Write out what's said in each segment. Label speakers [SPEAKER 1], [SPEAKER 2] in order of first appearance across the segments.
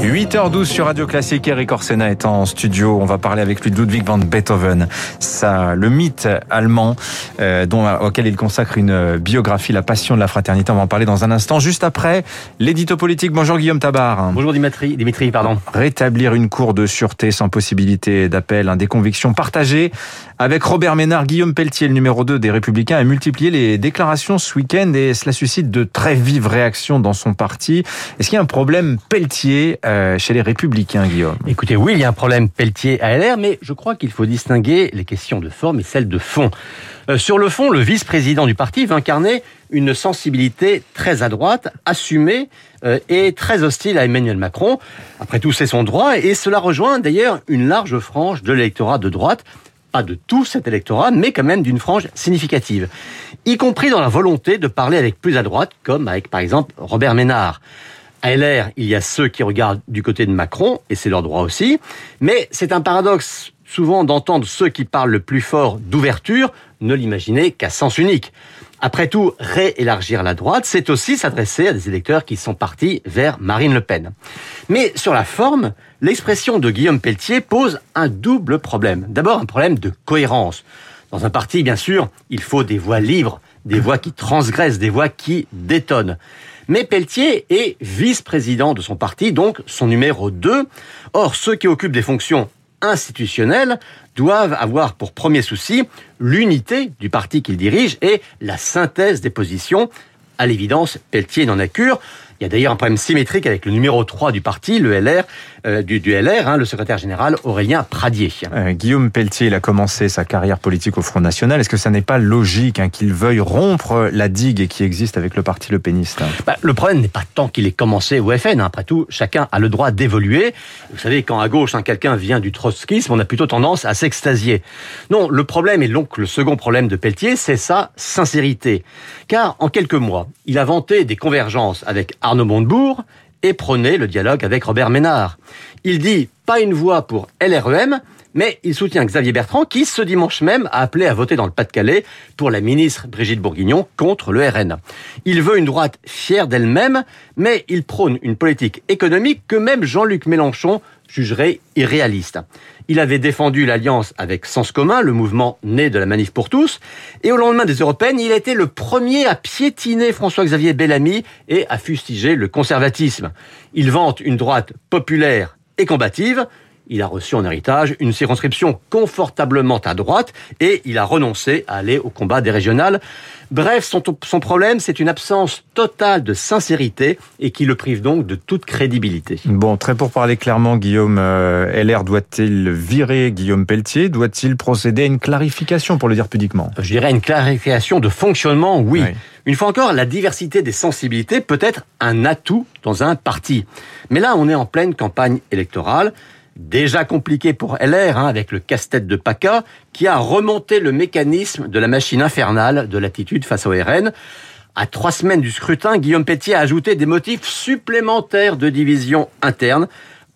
[SPEAKER 1] 8h12 sur Radio Classique, Eric Orsena est en studio. On va parler avec lui de Ludwig van Beethoven, ça, le mythe allemand euh, dont, auquel il consacre une biographie, La Passion de la Fraternité. On va en parler dans un instant, juste après l'édito politique. Bonjour Guillaume Tabar.
[SPEAKER 2] Bonjour Dimitri, Dimitri pardon.
[SPEAKER 1] Rétablir une cour de sûreté sans possibilité d'appel, des convictions partagées avec Robert Ménard. Guillaume Pelletier, le numéro 2 des Républicains, a multiplié les déclarations ce week-end et cela suscite de très vives réactions dans son parti. Est-ce qu'il y a un problème Pelletier euh, chez les Républicains, Guillaume
[SPEAKER 2] Écoutez, oui, il y a un problème Pelletier à LR, mais je crois qu'il faut distinguer les questions de forme et celles de fond. Euh, sur le fond, le vice-président du parti veut incarner une sensibilité très à droite, assumée euh, et très hostile à Emmanuel Macron. Après tout, c'est son droit et cela rejoint d'ailleurs une large frange de l'électorat de droite pas de tout cet électorat, mais quand même d'une frange significative, y compris dans la volonté de parler avec plus à droite, comme avec par exemple Robert Ménard. À LR, il y a ceux qui regardent du côté de Macron, et c'est leur droit aussi, mais c'est un paradoxe souvent d'entendre ceux qui parlent le plus fort d'ouverture ne l'imaginer qu'à sens unique. Après tout, réélargir la droite, c'est aussi s'adresser à des électeurs qui sont partis vers Marine Le Pen. Mais sur la forme, l'expression de Guillaume Pelletier pose un double problème. D'abord, un problème de cohérence. Dans un parti, bien sûr, il faut des voix libres, des voix qui transgressent, des voix qui détonnent. Mais Pelletier est vice-président de son parti, donc son numéro 2. Or, ceux qui occupent des fonctions institutionnels doivent avoir pour premier souci l'unité du parti qu'ils dirigent et la synthèse des positions. À l'évidence, Pelletier n'en a cure. Il y a d'ailleurs un problème symétrique avec le numéro 3 du parti, le LR, euh, du, du, LR, hein, le secrétaire général Aurélien Pradier.
[SPEAKER 1] Euh, Guillaume Pelletier, il a commencé sa carrière politique au Front National. Est-ce que ça n'est pas logique hein, qu'il veuille rompre la digue qui existe avec le parti Le Péniste
[SPEAKER 2] bah, Le problème n'est pas tant qu'il ait commencé au FN. Hein. Après tout, chacun a le droit d'évoluer. Vous savez, quand à gauche, hein, quelqu'un vient du trotskisme, on a plutôt tendance à s'extasier. Non, le problème, et donc le second problème de Pelletier, c'est sa sincérité. Car en quelques mois, il a vanté des convergences avec Arnaud Montebourg et prôné le dialogue avec Robert Ménard. Il dit pas une voix pour LREM, mais il soutient Xavier Bertrand qui, ce dimanche même, a appelé à voter dans le Pas-de-Calais pour la ministre Brigitte Bourguignon contre le RN. Il veut une droite fière d'elle-même, mais il prône une politique économique que même Jean-Luc Mélenchon jugerait irréaliste. Il avait défendu l'alliance avec Sens commun, le mouvement né de la manif pour tous, et au lendemain des européennes, il a été le premier à piétiner François-Xavier Bellamy et à fustiger le conservatisme. Il vante une droite populaire et combative, il a reçu en héritage une circonscription confortablement à droite et il a renoncé à aller au combat des régionales. Bref, son, son problème, c'est une absence totale de sincérité et qui le prive donc de toute crédibilité.
[SPEAKER 1] Bon, très pour parler clairement, Guillaume, euh, LR doit-il virer Guillaume Pelletier? Doit-il procéder à une clarification, pour le dire pudiquement?
[SPEAKER 2] Je dirais une clarification de fonctionnement, oui. oui. Une fois encore, la diversité des sensibilités peut être un atout dans un parti. Mais là, on est en pleine campagne électorale déjà compliqué pour LR, hein, avec le casse-tête de PACA, qui a remonté le mécanisme de la machine infernale de l'attitude face au RN. À trois semaines du scrutin, Guillaume Pétier a ajouté des motifs supplémentaires de division interne.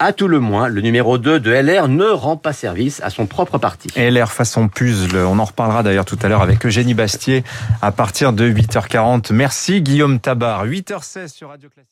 [SPEAKER 2] À tout le moins, le numéro 2 de LR ne rend pas service à son propre parti.
[SPEAKER 1] LR façon puzzle, on en reparlera d'ailleurs tout à l'heure avec Eugénie Bastier à partir de 8h40. Merci Guillaume Tabar, 8h16 sur Radio Classique.